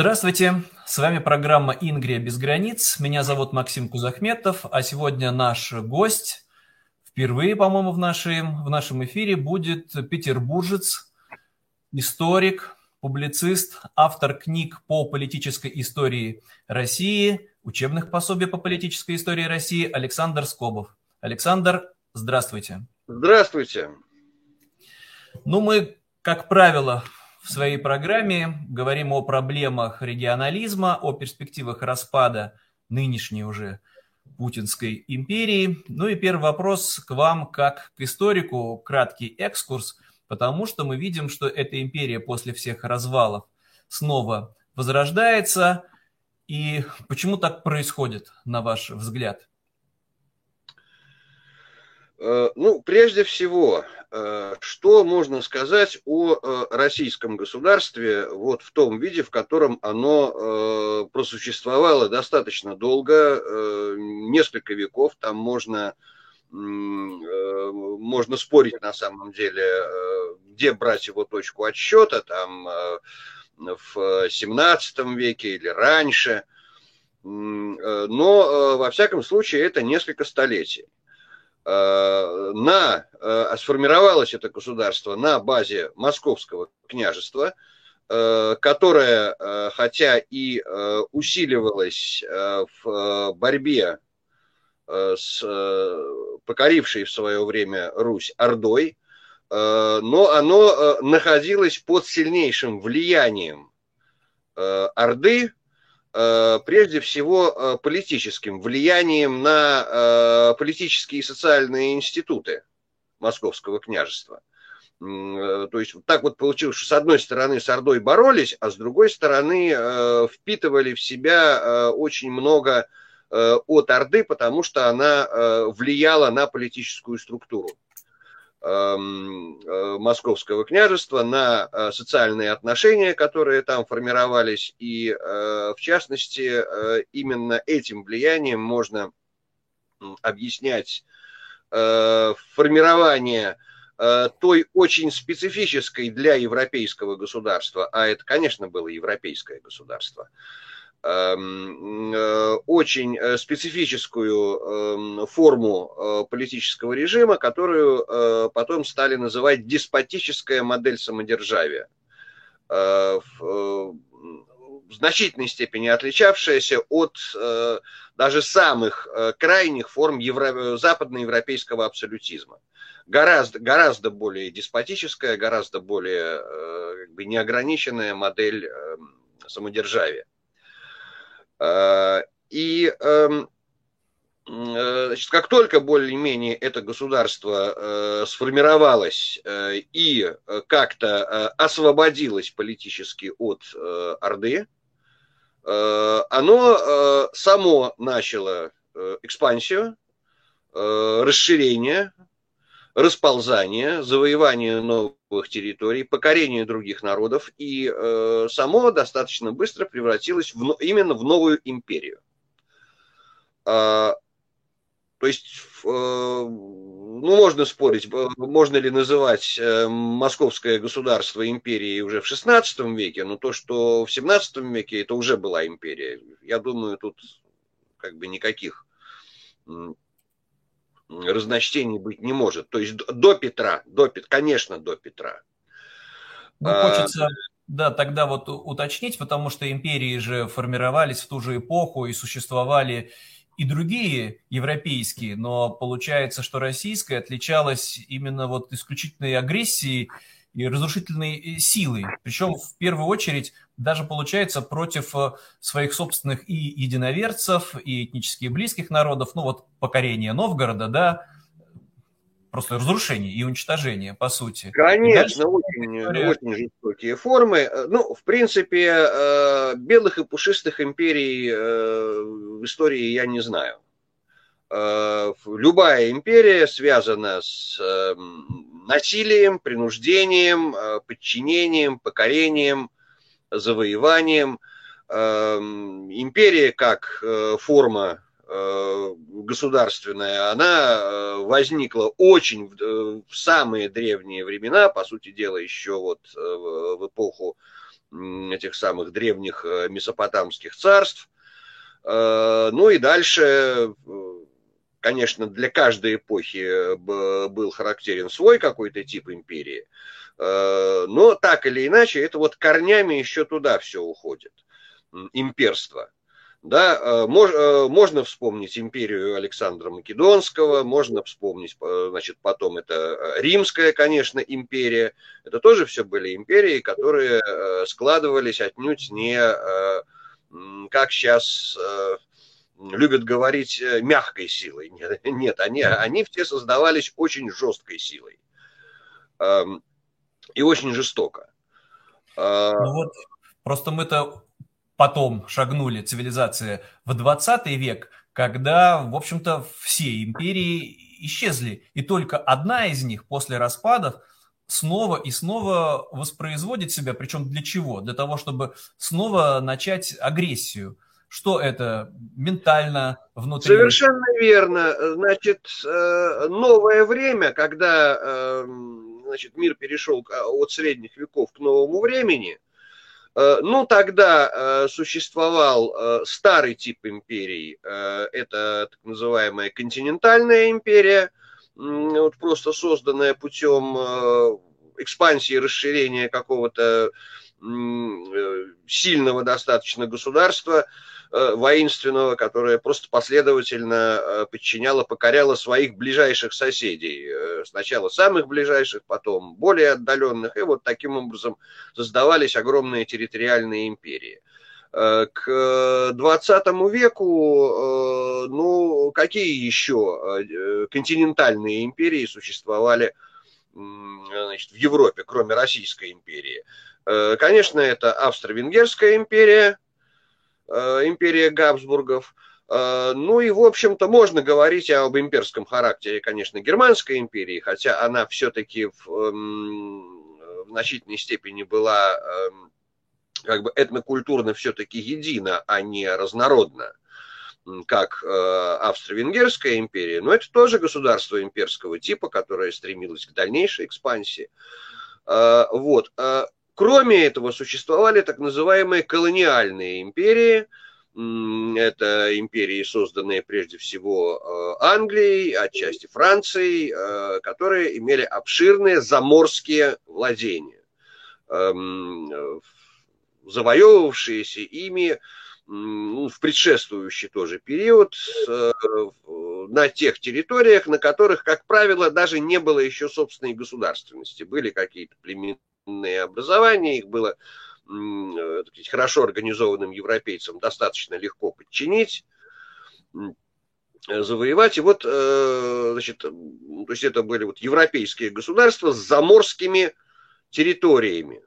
Здравствуйте, с вами программа «Ингрия без границ». Меня зовут Максим Кузахметов, а сегодня наш гость, впервые, по-моему, в нашем, в нашем эфире, будет петербуржец, историк, публицист, автор книг по политической истории России, учебных пособий по политической истории России Александр Скобов. Александр, здравствуйте. Здравствуйте. Ну, мы, как правило, в своей программе говорим о проблемах регионализма, о перспективах распада нынешней уже Путинской империи. Ну и первый вопрос к вам, как к историку, краткий экскурс, потому что мы видим, что эта империя после всех развалов снова возрождается. И почему так происходит, на ваш взгляд? Э, ну, прежде всего, э, что можно сказать о э, российском государстве вот в том виде, в котором оно просуществовало достаточно долго, несколько веков, там можно, можно спорить на самом деле, где брать его точку отсчета, там в 17 веке или раньше, но во всяком случае это несколько столетий. Э, на, э, сформировалось это государство на базе Московского княжества, э, которое, хотя и усиливалось в борьбе с покорившей в свое время Русь Ордой, но оно находилось под сильнейшим влиянием Орды, прежде всего э, политическим влиянием на э, политические и социальные институты Московского княжества. То есть так вот получилось, что с одной стороны с Ордой боролись, а с другой стороны впитывали в себя очень много от Орды, потому что она влияла на политическую структуру. Эм, э, московского княжества на э, социальные отношения, которые там формировались. И, э, в частности, именно этим влиянием можно объяснять формирование той очень специфической для европейского государства, а это, конечно, было европейское государство, очень э, специфическую эм, форму э, политического режима, которую потом стали называть деспотическая модель самодержавия. В значительной степени отличавшаяся от даже самых крайних форм евро... западноевропейского абсолютизма. Гораздо, гораздо более деспотическая, гораздо более как бы, неограниченная модель эм, самодержавия. Э, и эм, э, Значит, как только более-менее это государство э, сформировалось и как-то освободилось политически от Орды, оно само начало экспансию, расширение, расползание, завоевание новых территорий, покорение других народов, и э, само достаточно быстро превратилось в, именно в новую империю. А, то есть, э, ну, можно спорить, можно ли называть э, московское государство империей уже в XVI веке, но то, что в XVII веке это уже была империя, я думаю, тут как бы никаких разночтений быть не может. То есть до Петра, до, конечно, до Петра. Ну, а, хочется, да, тогда вот уточнить, потому что империи же формировались в ту же эпоху и существовали и другие европейские, но получается, что российская отличалась именно вот исключительной агрессией и разрушительной э, силой. Причем в первую очередь даже получается против э, своих собственных и единоверцев, и этнически близких народов, ну вот покорение Новгорода, да, просто разрушение и уничтожение, по сути. Конечно, очень, история... очень жестокие формы. Э, ну, в принципе, белых и пушистых империй в истории я не знаю. Любая империя связана с эм, насилием, принуждением, э, подчинением, покорением, завоеванием. Эм, империя как э, форма э, государственная, она возникла очень в самые древние времена, по сути дела, еще вот в эпоху этих самых древних месопотамских царств. Ну и дальше, конечно, для каждой эпохи был характерен свой какой-то тип империи. Но так или иначе, это вот корнями еще туда все уходит. Имперство. Да, э, мож, э, можно вспомнить империю Александра Македонского, можно вспомнить, э, значит, потом это Римская, конечно, империя. Это тоже все были империи, которые складывались отнюдь не, как сейчас любят говорить, мягкой силой. Нет, нет они, они все создавались очень жесткой силой. Эм, и очень жестоко. Ну вот, просто мы-то потом шагнули цивилизация в 20 век, когда, в общем-то, все империи исчезли. И только одна из них после распадов снова и снова воспроизводит себя. Причем для чего? Для того, чтобы снова начать агрессию. Что это ментально внутри? Совершенно верно. Значит, э, новое время, когда эм, значит, мир перешел от средних веков к новому времени – Э, ну, тогда э, существовал э, старый тип империй, это так называемая континентальная империя, вот просто созданная путем экспансии, расширения какого-то сильного достаточно государства, Э, воинственного, которое просто последовательно э, подчиняло, покоряло своих ближайших соседей. Э, сначала самых ближайших, потом более отдаленных. И вот таким образом создавались огромные территориальные империи. К 20 веку, ну, какие еще континентальные империи существовали значит, в Европе, кроме Российской империи? Конечно, это Австро-Венгерская империя, Э, империя Габсбургов. Э, ну и, в общем-то, можно говорить об имперском характере, конечно, Германской империи, хотя она все-таки в, эм, в значительной степени была эм, как бы этнокультурно все-таки едина, а не разнородна, как э, Австро-Венгерская империя. Но это тоже государство имперского типа, которое стремилось к дальнейшей экспансии. Вот. Кроме этого, существовали так называемые колониальные империи. Это империи, созданные прежде всего э, Англией, отчасти Францией, э, которые имели обширные заморские владения, эм, завоевывавшиеся ими ну, в предшествующий тоже период э, на тех территориях, на которых, как правило, даже не было еще собственной государственности. Были какие-то племенные образования, их было э, сказать, хорошо организованным европейцам достаточно легко подчинить, завоевать. И вот, э, значит, то есть это были вот европейские государства с заморскими территориями,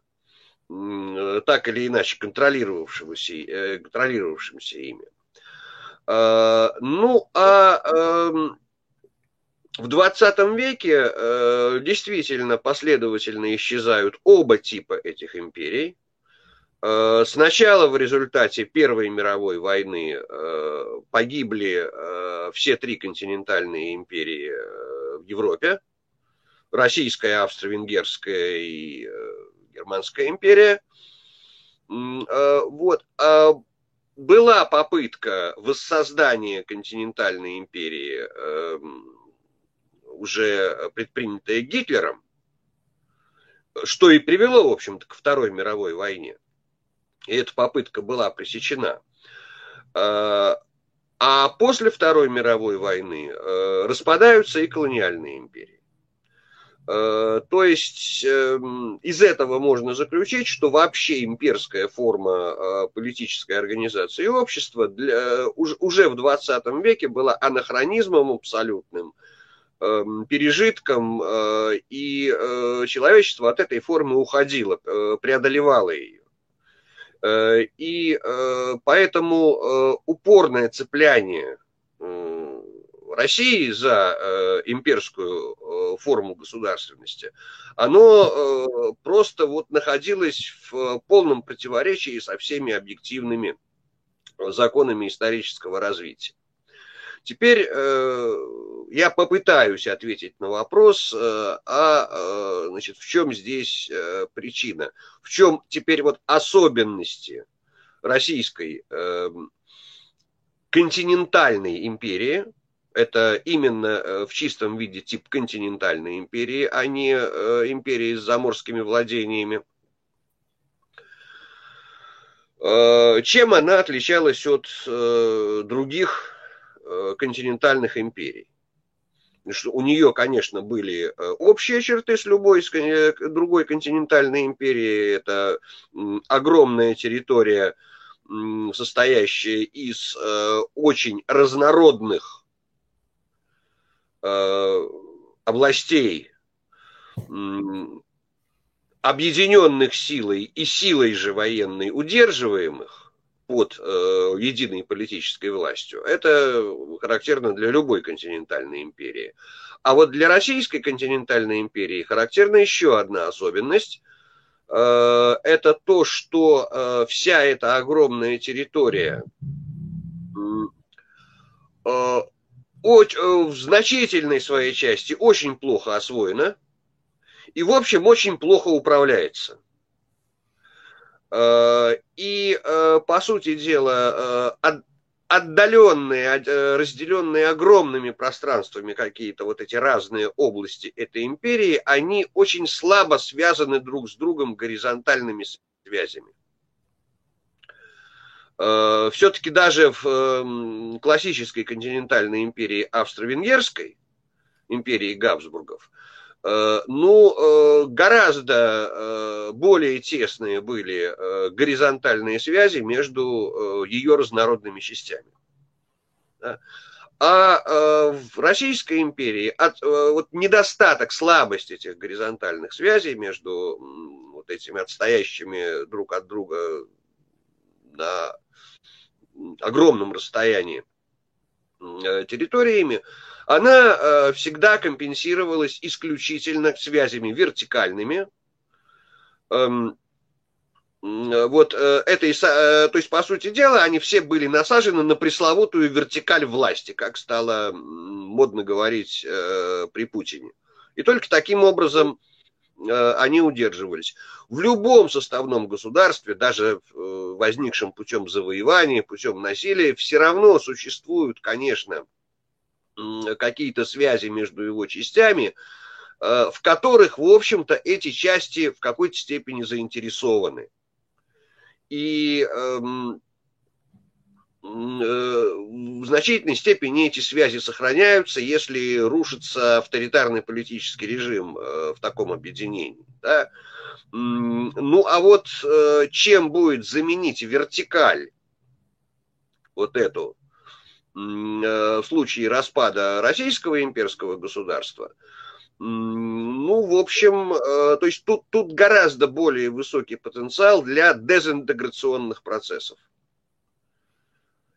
так или иначе контролировавшимися, э, контролировавшимися ими. Ну, а эм, в 20 веке э, действительно последовательно исчезают оба типа этих империй. Э, сначала в результате Первой мировой войны э, погибли э, все три континентальные империи э, в Европе. Российская, Австро-Венгерская и э, Германская империя. Э, вот. А была попытка воссоздания континентальной империи э, уже предпринятое Гитлером, что и привело, в общем-то, к Второй мировой войне. И эта попытка была пресечена. А, а после Второй мировой войны э, распадаются и колониальные империи. Э, то есть эм, из этого можно заключить, что вообще имперская форма э, политической организации общества для, уже в 20 веке была анахронизмом абсолютным, пережитком, э, и э, человечество от этой формы уходило, э, преодолевало ее. И поэтому упорное цепляние России за имперскую форму государственности, оно просто вот находилось в полном противоречии со всеми объективными законами исторического развития. Теперь я попытаюсь ответить на вопрос, а значит, в чем здесь причина, в чем теперь вот особенности российской континентальной империи, это именно э, в чистом виде тип континентальной империи, а не э, империи с заморскими владениями. Э, чем она отличалась от других континентальных империй? У нее, конечно, были общие черты с любой другой континентальной империей. Это огромная территория, состоящая из очень разнородных Э, областей, объединенных силой и силой же военной удерживаемых под э, единой политической властью, это характерно для любой континентальной империи. А вот для Российской континентальной империи характерна еще одна особенность. Э, это то, что э, вся эта огромная территория э, Э, в значительной своей части очень плохо освоена и, в общем, очень плохо управляется. Э, и, э, по сути дела, отдаленные, разделенные огромными пространствами какие-то вот эти разные области этой империи, они очень слабо связаны друг с другом горизонтальными связями. Э, все-таки даже в эм, классической континентальной империи Австро-Венгерской, империи Габсбургов, э, ну, э, гораздо более тесные были горизонтальные связи между ее разнородными частями. А в Российской империи от, вот недостаток, слабость этих горизонтальных связей между вот этими отстоящими друг от друга на огромном расстоянии э, территориями, она э, всегда компенсировалась исключительно связями вертикальными. Эм, вот э, этой, то есть, по сути дела, они все были насажены на пресловутую вертикаль власти, как стало модно говорить при Путине. И только таким образом Э, они удерживались. В любом составном государстве, даже э, возникшем путем завоевания, путем насилия, все равно существуют, конечно, какие-то связи между его частями, э, в которых, в общем-то, эти части в какой-то степени заинтересованы. И эм, в значительной степени эти связи сохраняются, если рушится авторитарный политический режим э, в таком объединении. Да? Ну а вот э, чем будет заменить вертикаль вот эту э, в случае распада российского имперского государства, ну, в общем, то есть тут, тут гораздо более высокий потенциал для дезинтеграционных процессов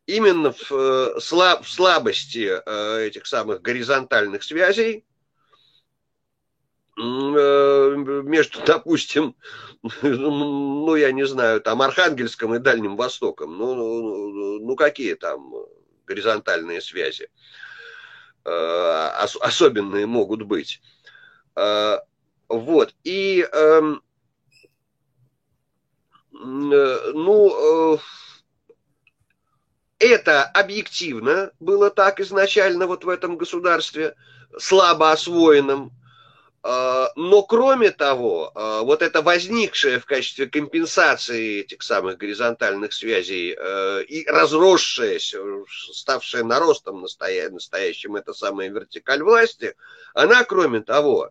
именно в, э, слаб, в слабости э, этих самых горизонтальных связей э, между, допустим, ну, я не знаю, там, Архангельском и Дальним Востоком. Ну, ну, ну какие там горизонтальные связи особенные могут быть. Вот. И, эм, ну, это объективно было так изначально вот в этом государстве, слабо освоенном. А, но кроме того, а, вот это возникшее в качестве компенсации этих самых горизонтальных связей а, и разросшаяся, ставшая наростом настоящим, это самая вертикаль власти, она, кроме того,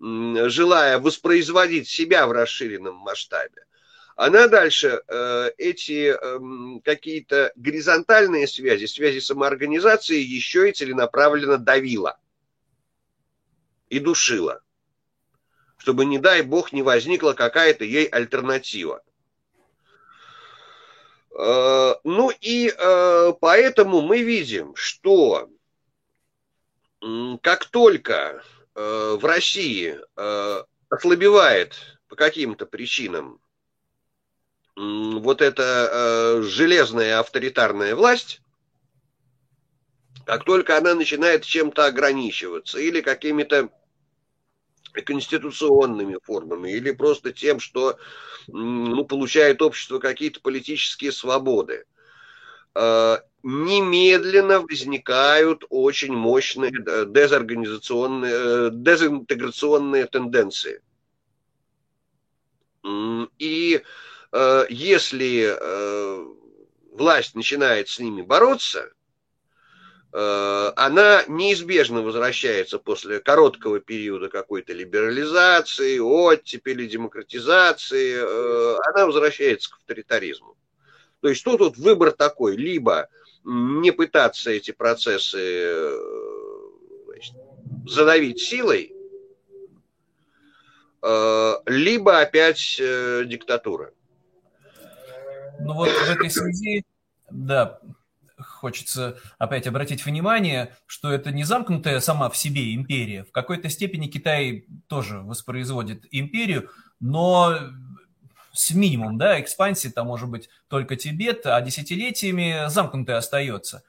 желая воспроизводить себя в расширенном масштабе, она дальше э, эти э, какие-то горизонтальные связи, связи самоорганизации еще и целенаправленно давила и душила, чтобы, не дай бог, не возникла какая-то ей альтернатива. Э, ну и э, поэтому мы видим, что как только в России ослабевает по каким-то причинам вот эта э, железная авторитарная власть, Как только она начинает чем-то ограничиваться или какими-то конституционными формами, или просто тем, что ну, получает общество какие-то политические свободы, э, немедленно возникают очень мощные дезорганизационные, э, дезинтеграционные тенденции. И э, если власть начинает с ними бороться, Э, она неизбежно возвращается после короткого периода какой-то либерализации, оттепели, демократизации, э, она возвращается к авторитаризму. То есть тут вот выбор такой, либо не пытаться эти процессы э, значит, задавить силой, либо опять диктатура. Ну вот в этой связи, да, хочется опять обратить внимание, что это не замкнутая сама в себе империя. В какой-то степени Китай тоже воспроизводит империю, но с минимум да, экспансии, там может быть только Тибет, а десятилетиями замкнутой остается.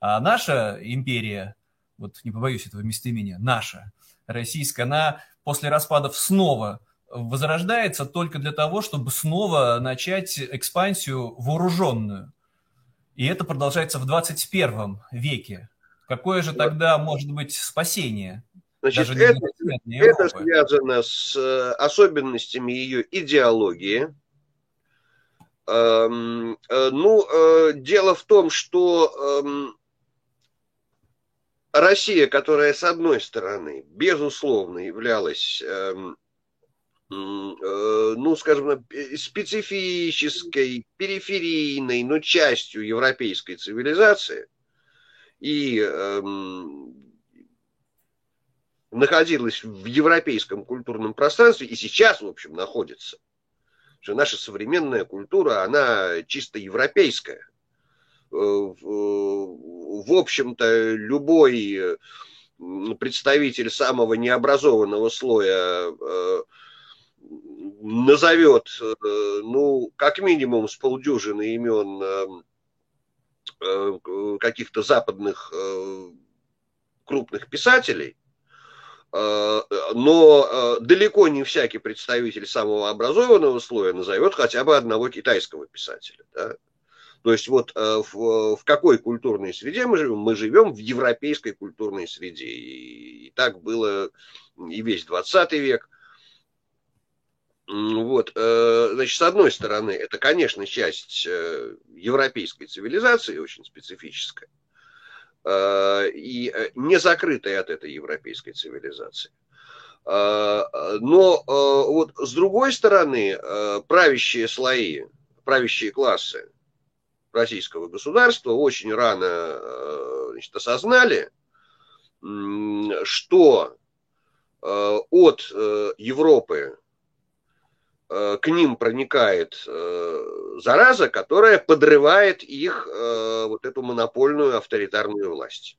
А наша империя, вот не побоюсь этого местоимения, наша, российская, она после распадов снова возрождается только для того, чтобы снова начать экспансию вооруженную. И это продолжается в 21 веке. Какое же тогда может быть спасение? Значит, это, это связано с э, особенностями ее идеологии. Эм, э, ну, э, дело в том, что эм, Россия, которая, с одной стороны, безусловно, являлась эм, ну, скажем, специфической, периферийной, но частью европейской цивилизации и эм, находилась в европейском культурном пространстве и сейчас, в общем, находится. Что наша современная культура, она чисто европейская. Э, в общем-то, любой представитель самого необразованного слоя э, назовет, э, ну, как минимум с полдюжины имен эм, э, каких-то западных э, крупных писателей, но далеко не всякий представитель самого образованного слоя назовет хотя бы одного китайского писателя. Да? То есть вот в, в какой культурной среде мы живем? Мы живем в европейской культурной среде. И, и так было и весь 20 век – вот, э, значит, с одной стороны, это, конечно, часть э, европейской цивилизации, очень специфическая, э, и не закрытая от этой европейской цивилизации. Но вот с другой стороны, правящие слои, правящие классы российского государства очень рано значит, осознали, что от Европы к ним проникает э, зараза, которая подрывает их э, вот эту монопольную авторитарную власть.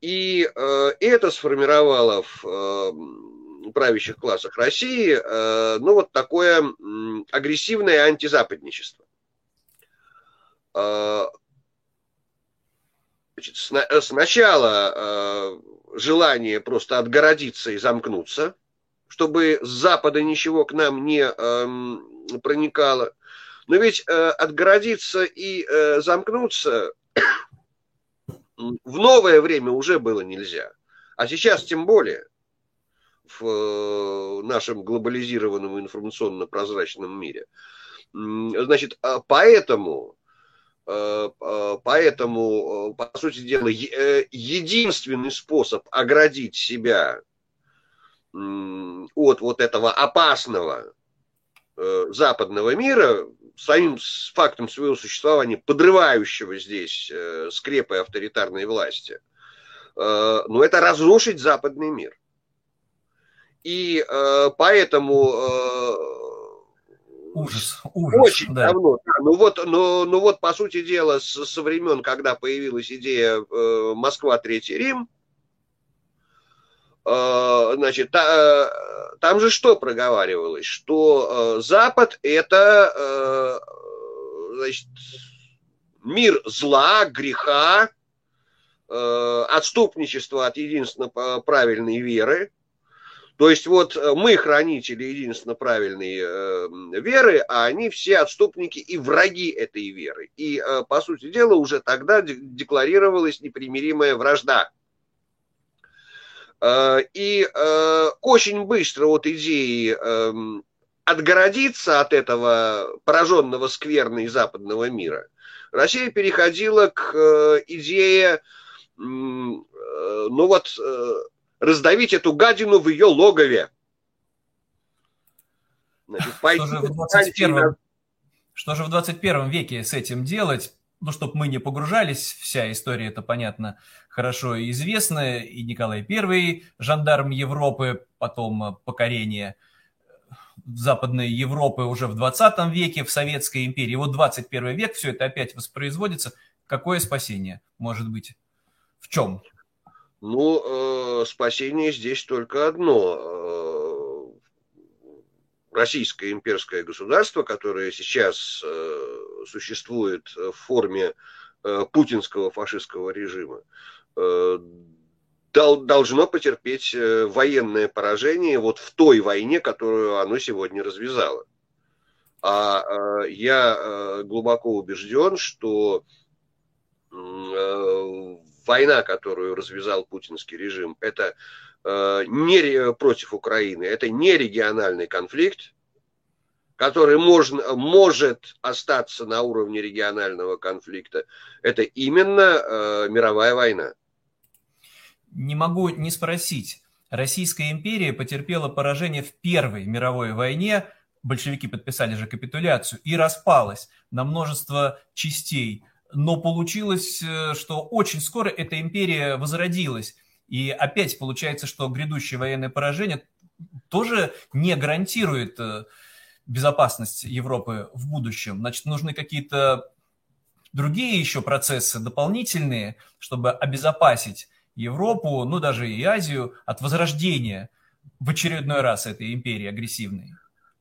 И это сформировало в правящих классах России ну, вот такое агрессивное антизападничество. Значит, сначала желание просто отгородиться и замкнуться – чтобы с запада ничего к нам не э, проникало. Но ведь э, отгородиться и э, замкнуться в новое время уже было нельзя. А сейчас тем более в э, нашем глобализированном информационно-прозрачном мире. Значит, а поэтому, э, э, поэтому, по сути дела, единственный способ оградить себя от вот этого опасного э, западного мира, самим фактом своего существования, подрывающего здесь э, скрепы авторитарной власти, э, но это разрушить западный мир. И поэтому ужас, ужас, очень да. давно. Да, ну вот, ну, ну вот по сути дела со времен, когда появилась идея Москва Третий Рим, значит, э, там же что проговаривалось? Что э, Запад это значит, мир зла, греха, э, отступничества от единственно правильной веры. То есть вот мы хранители единственно правильной веры, а они все отступники и враги этой веры. И, по сути дела, уже тогда декларировалась непримиримая вражда Э, и э, очень быстро от идеи эм, отгородиться от этого пораженного скверной западного мира, Россия переходила к э, идее, ну вот, раздавить эту гадину в ее логове. Значит, что, же в 21, что же в 21 веке с этим делать? ну, чтобы мы не погружались, вся история, это понятно, хорошо известна, и Николай I, жандарм Европы, потом покорение Западной Европы уже в 20 веке, в Советской империи. Вот 21 век, все это опять воспроизводится. Какое спасение может быть? В чем? Ну, э, спасение здесь только одно. Э, российское имперское государство, которое сейчас э, существует в форме э, путинского фашистского режима, э, должно потерпеть э, военное поражение вот в той войне, которую оно сегодня развязало. А я глубоко убежден, что война, которую развязал путинский режим, это не против Украины, это не региональный конфликт, который можно, может остаться на уровне регионального конфликта, это именно э, мировая война. Не могу не спросить. Российская империя потерпела поражение в Первой мировой войне, большевики подписали же капитуляцию, и распалась на множество частей. Но получилось, э, что очень скоро эта империя возродилась. И опять получается, что грядущее военное поражение тоже не гарантирует э, безопасность Европы в будущем, значит, нужны какие-то другие еще процессы дополнительные, чтобы обезопасить Европу, ну даже и Азию от возрождения в очередной раз этой империи агрессивной?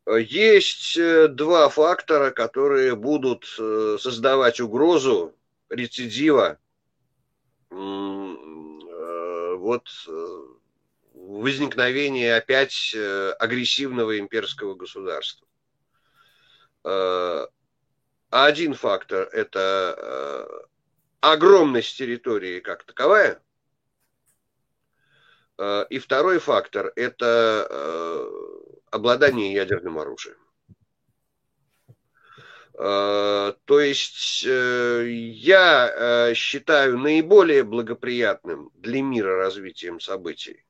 Есть э, два фактора, которые будут э, создавать угрозу рецидива э, вот возникновения опять агрессивного имперского государства. Один фактор – это огромность территории как таковая. Э, и второй фактор – это обладание ядерным оружием. То есть я считаю наиболее благоприятным для мира развитием событий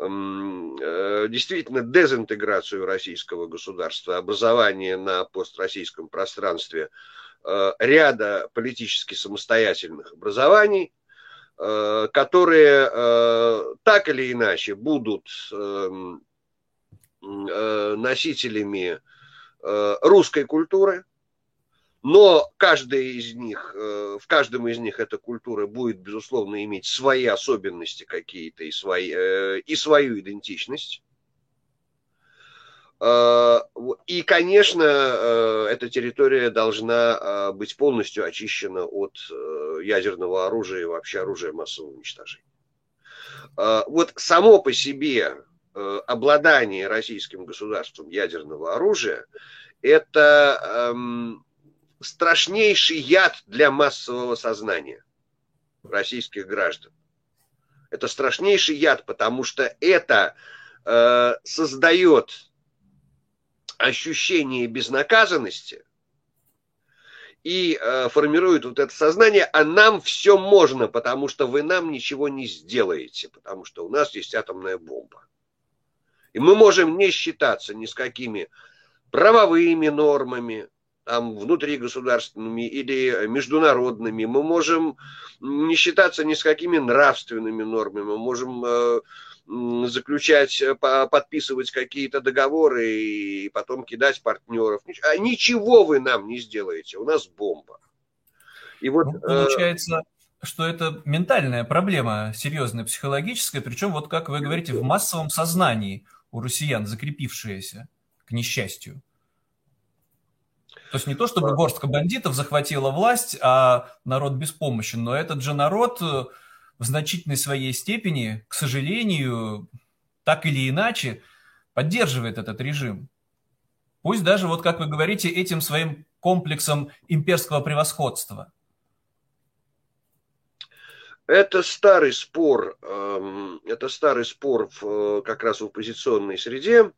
Э, действительно дезинтеграцию российского государства, образование на построссийском пространстве э, ряда политически самостоятельных образований, э, которые так или иначе будут эм, носителями русской культуры, но каждая из них, э, в каждом из них эта культура будет, безусловно, иметь свои особенности какие-то и, свои, э, и свою идентичность. Э, и, конечно, эта территория должна быть полностью очищена от ядерного оружия и вообще оружия массового уничтожения. Вот само по себе обладание российским государством ядерного оружия – это эм, страшнейший яд для массового сознания российских граждан. Это страшнейший яд, потому что это э, создает ощущение безнаказанности и э, формирует вот это сознание, а нам все можно, потому что вы нам ничего не сделаете, потому что у нас есть атомная бомба. И мы можем не считаться ни с какими правовыми нормами, там, внутригосударственными или международными. Мы можем не считаться ни с какими нравственными нормами. Мы можем э, заключать, э, подписывать какие-то договоры и потом кидать партнеров. А ничего вы нам не сделаете. У нас бомба. И вот, ну, э, получается, что это ментальная проблема, серьезная, психологическая, причем, вот как вы говорите, в массовом сознании у россиян закрепившаяся, к несчастью. То есть не то, чтобы горстка бандитов захватила власть, а народ беспомощен, но этот же народ в значительной своей степени, к сожалению, так или иначе, поддерживает этот режим. Пусть даже, вот как вы говорите, этим своим комплексом имперского превосходства. Это старый спор, эм, это старый спор в, э, как раз в оппозиционной среде.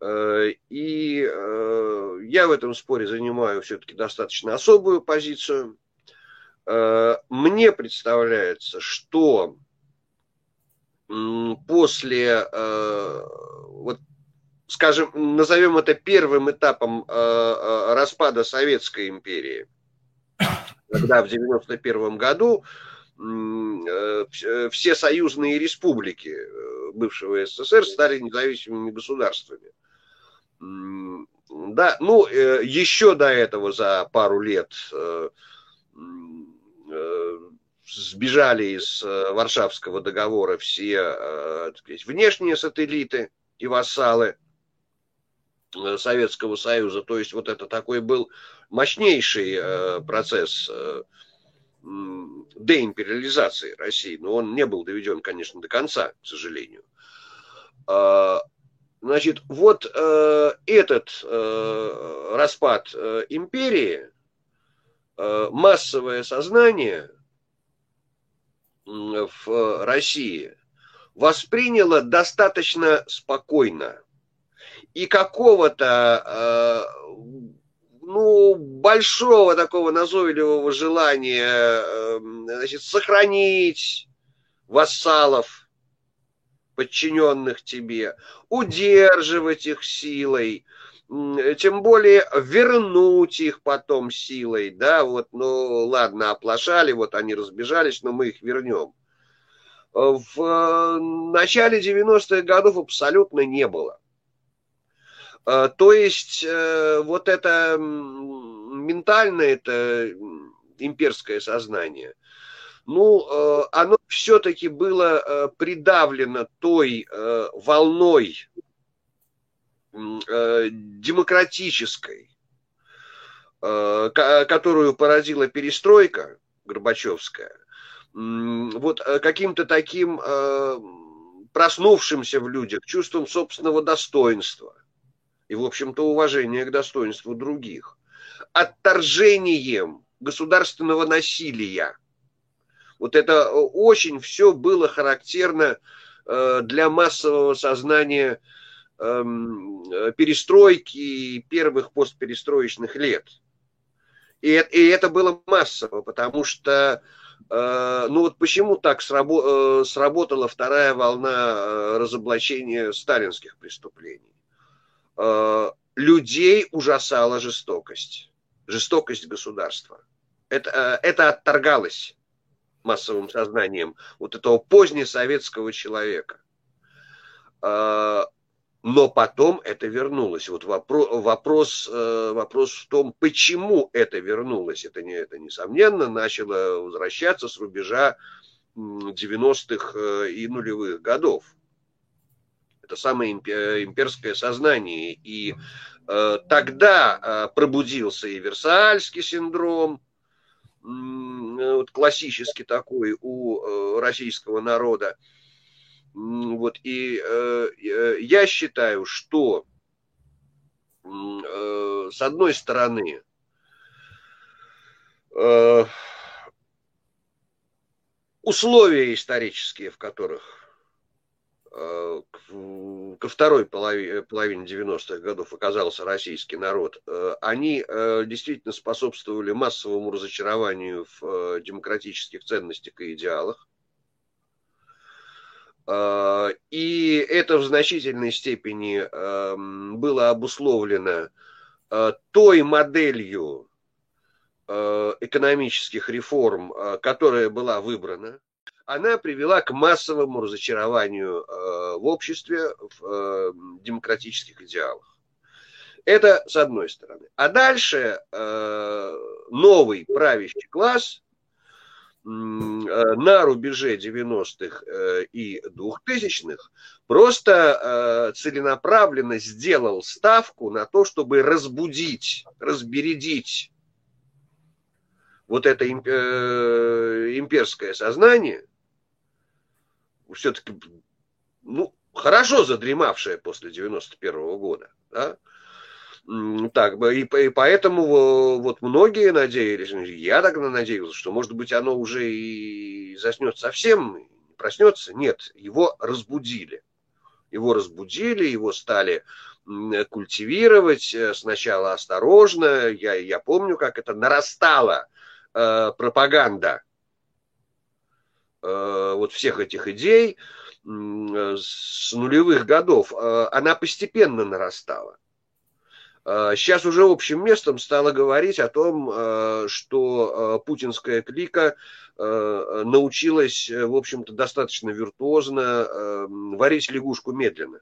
Э, и э, я в этом споре занимаю все-таки достаточно особую позицию. Мне представляется, что после, вот, скажем, назовем это первым этапом распада Советской империи, когда в 1991 году Э, все союзные республики э, бывшего СССР стали независимыми государствами. Да, ну, э, еще до этого за пару лет сбежали из Варшавского договора все сказать, внешние сателлиты и вассалы Советского Союза. То есть вот это такой был мощнейший процесс деимпериализации России, но он не был доведен, конечно, до конца, к сожалению. А, значит, вот э, этот э, распад э, империи, массовое сознание в России восприняло достаточно спокойно. И какого-то ну, большого такого назойливого желания эм, значит, сохранить вассалов, подчиненных тебе, удерживать их силой, тем более вернуть их потом силой, да, вот, ну, ладно, оплошали, вот они разбежались, но мы их вернем. В э, начале 90-х годов абсолютно не было. То есть э, вот это ментальное, это имперское сознание, ну, э, оно все-таки было э, придавлено той волной демократической, которую породила перестройка Горбачевская, вот каким-то таким проснувшимся в людях чувством собственного достоинства – и, в общем-то, уважение к достоинству других, отторжением государственного насилия. Вот это очень все было характерно э, для массового сознания перестройки первых постперестроечных лет. И, и это было массово, потому что э, ну вот почему так срабо- э, сработала вторая волна разоблачения сталинских преступлений? Э, людей ужасала жестокость, жестокость государства. Это, э, это отторгалось массовым сознанием вот этого позднесоветского человека. Э, но потом это вернулось. Вот вопрос, вопрос, вопрос в том, почему это вернулось. Это, не, это несомненно начало возвращаться с рубежа 90-х и нулевых годов это самое имперское сознание. И э, тогда э, пробудился и Версальский синдром, э, вот классический такой у э, российского народа. Вот, и э, э, я считаю, что э, с одной стороны, э, условия исторические, в которых Э, ко второй половине, половине 90-х годов оказался российский народ, э, они э, действительно способствовали массовому разочарованию в демократических ценностях и идеалах. И это в значительной степени эм, было обусловлено той моделью экономических реформ, которая была выбрана она привела к массовому разочарованию э, в обществе, в э, демократических идеалах. Это с одной стороны. А дальше э, новый правящий класс на рубеже 90-х и 2000-х просто целенаправленно сделал ставку на то, чтобы разбудить, разбередить вот это имперское сознание, все-таки ну, хорошо задремавшая после 91 -го года. Да? Так, и, и поэтому вот многие надеялись, я тогда надеялся, что, может быть, оно уже и заснет совсем, проснется. Нет, его разбудили. Его разбудили, его стали культивировать э, сначала осторожно. Я, я помню, как это нарастала э, пропаганда э, вот всех этих идей. Э, с нулевых годов, э, она постепенно нарастала. Сейчас э, уже общим местом стало говорить о том, что путинская клика научилась, в общем-то, достаточно виртуозно варить лягушку медленно.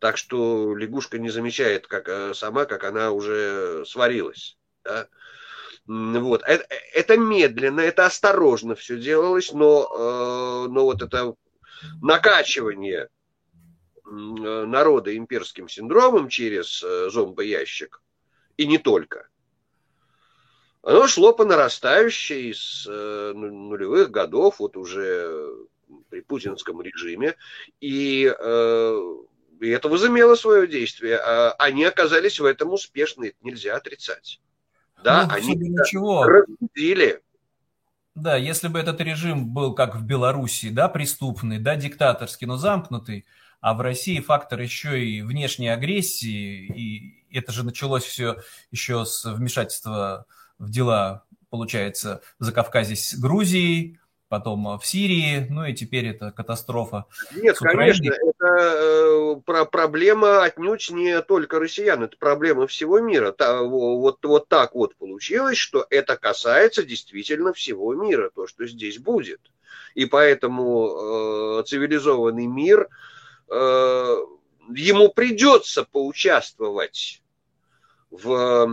Так что лягушка не замечает как, сама, как она уже сварилась. Да? Вот. Это, это медленно, это осторожно все делалось, но, э, но вот это накачивание народа имперским синдромом через э, зомбоящик, и не только, оно шло по нарастающей с э, нулевых годов, вот уже при путинском режиме, и, и это возымело свое действие. А они оказались в этом успешны, это нельзя отрицать. Да, ну, они ничего. разбудили. Да, если бы этот режим был как в Белоруссии, да, преступный, да, диктаторский, но замкнутый, а в России фактор еще и внешней агрессии, и это же началось все еще с вмешательства в дела, получается, за Кавказе с Грузией, потом в Сирии, ну и теперь это катастрофа. Нет, конечно, это э, про проблема отнюдь не только россиян, это проблема всего мира. Та, вот, вот так вот получилось, что это касается действительно всего мира, то, что здесь будет. И поэтому э, цивилизованный мир, ему придется поучаствовать в,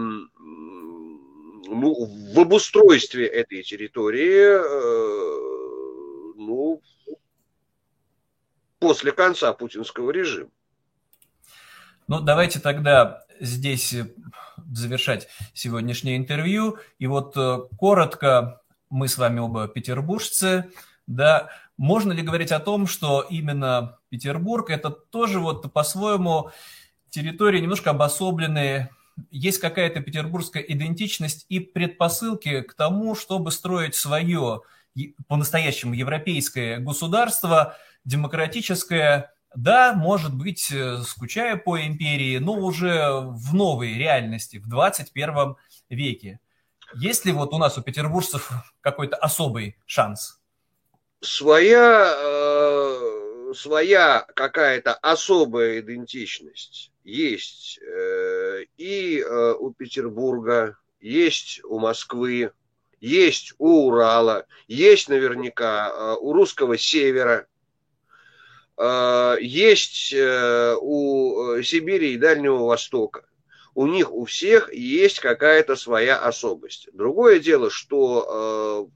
ну, в обустройстве этой территории, э, ну, после конца путинского режима. Ну, давайте тогда здесь э, завершать сегодняшнее интервью. И вот э, коротко, мы с вами оба петербуржцы, да, можно ли говорить о том, что именно Петербург это тоже вот по-своему территории немножко обособленные, есть какая-то петербургская идентичность и предпосылки к тому, чтобы строить свое по-настоящему европейское государство, демократическое, да, может быть, э, скучая по империи, но уже в новой реальности, в 21 веке. Есть ли вот у нас, у петербуржцев, какой-то особый шанс? Своя, э, своя какая-то особая идентичность есть э, и э, у Петербурга, есть у Москвы, есть у Урала, есть наверняка э, у русского севера, э, есть э, у Сибири и Дальнего Востока. У них у всех есть какая-то своя особость. Другое дело, что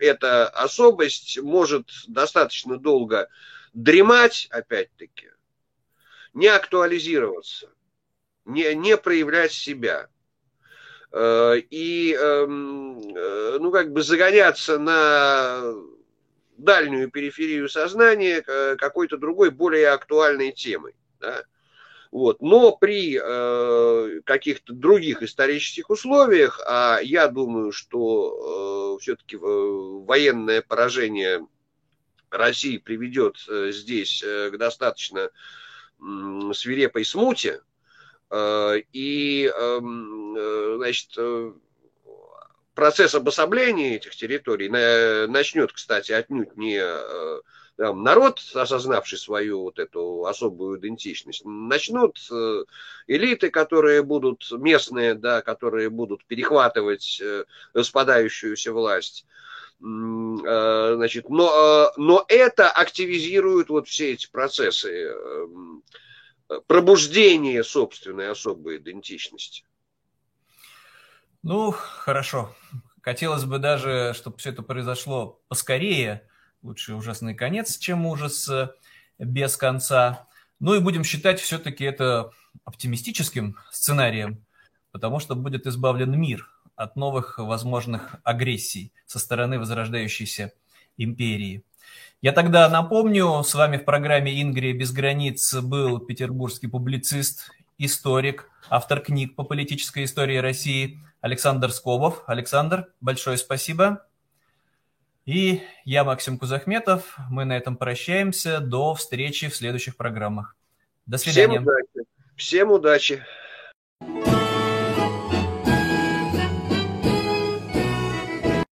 эта особость может достаточно долго дремать, опять-таки, не актуализироваться, не, не проявлять себя. Э, и, эм, э, ну, как бы загоняться на дальнюю периферию сознания какой-то другой, более актуальной темой. Да? Вот. Но при э, каких-то других исторических условиях, а я думаю, что э, все-таки военное поражение России приведет э, здесь э, к достаточно э, свирепой смуте, Э, и, эм, э, значит, э, процесс обособления этих территорий начнет, кстати, отнюдь не там, народ, осознавший свою вот эту особую идентичность, начнут элиты, которые будут местные, да, которые будут перехватывать распадающуюся власть. Значит, но, но это активизирует вот все эти процессы пробуждение собственной особой идентичности. Ну, хорошо. Хотелось бы даже, чтобы все это произошло поскорее. Лучше ужасный конец, чем ужас э, без конца. Ну и будем считать все-таки это оптимистическим сценарием, потому что будет избавлен мир от новых возможных агрессий со стороны возрождающейся империи. Я тогда напомню, с вами в программе «Ингрия без границ» был петербургский публицист, историк, автор книг по политической истории России Александр Скобов. Александр, большое спасибо. И я, Максим Кузахметов. Мы на этом прощаемся. До встречи в следующих программах. До свидания. Всем удачи. Всем удачи.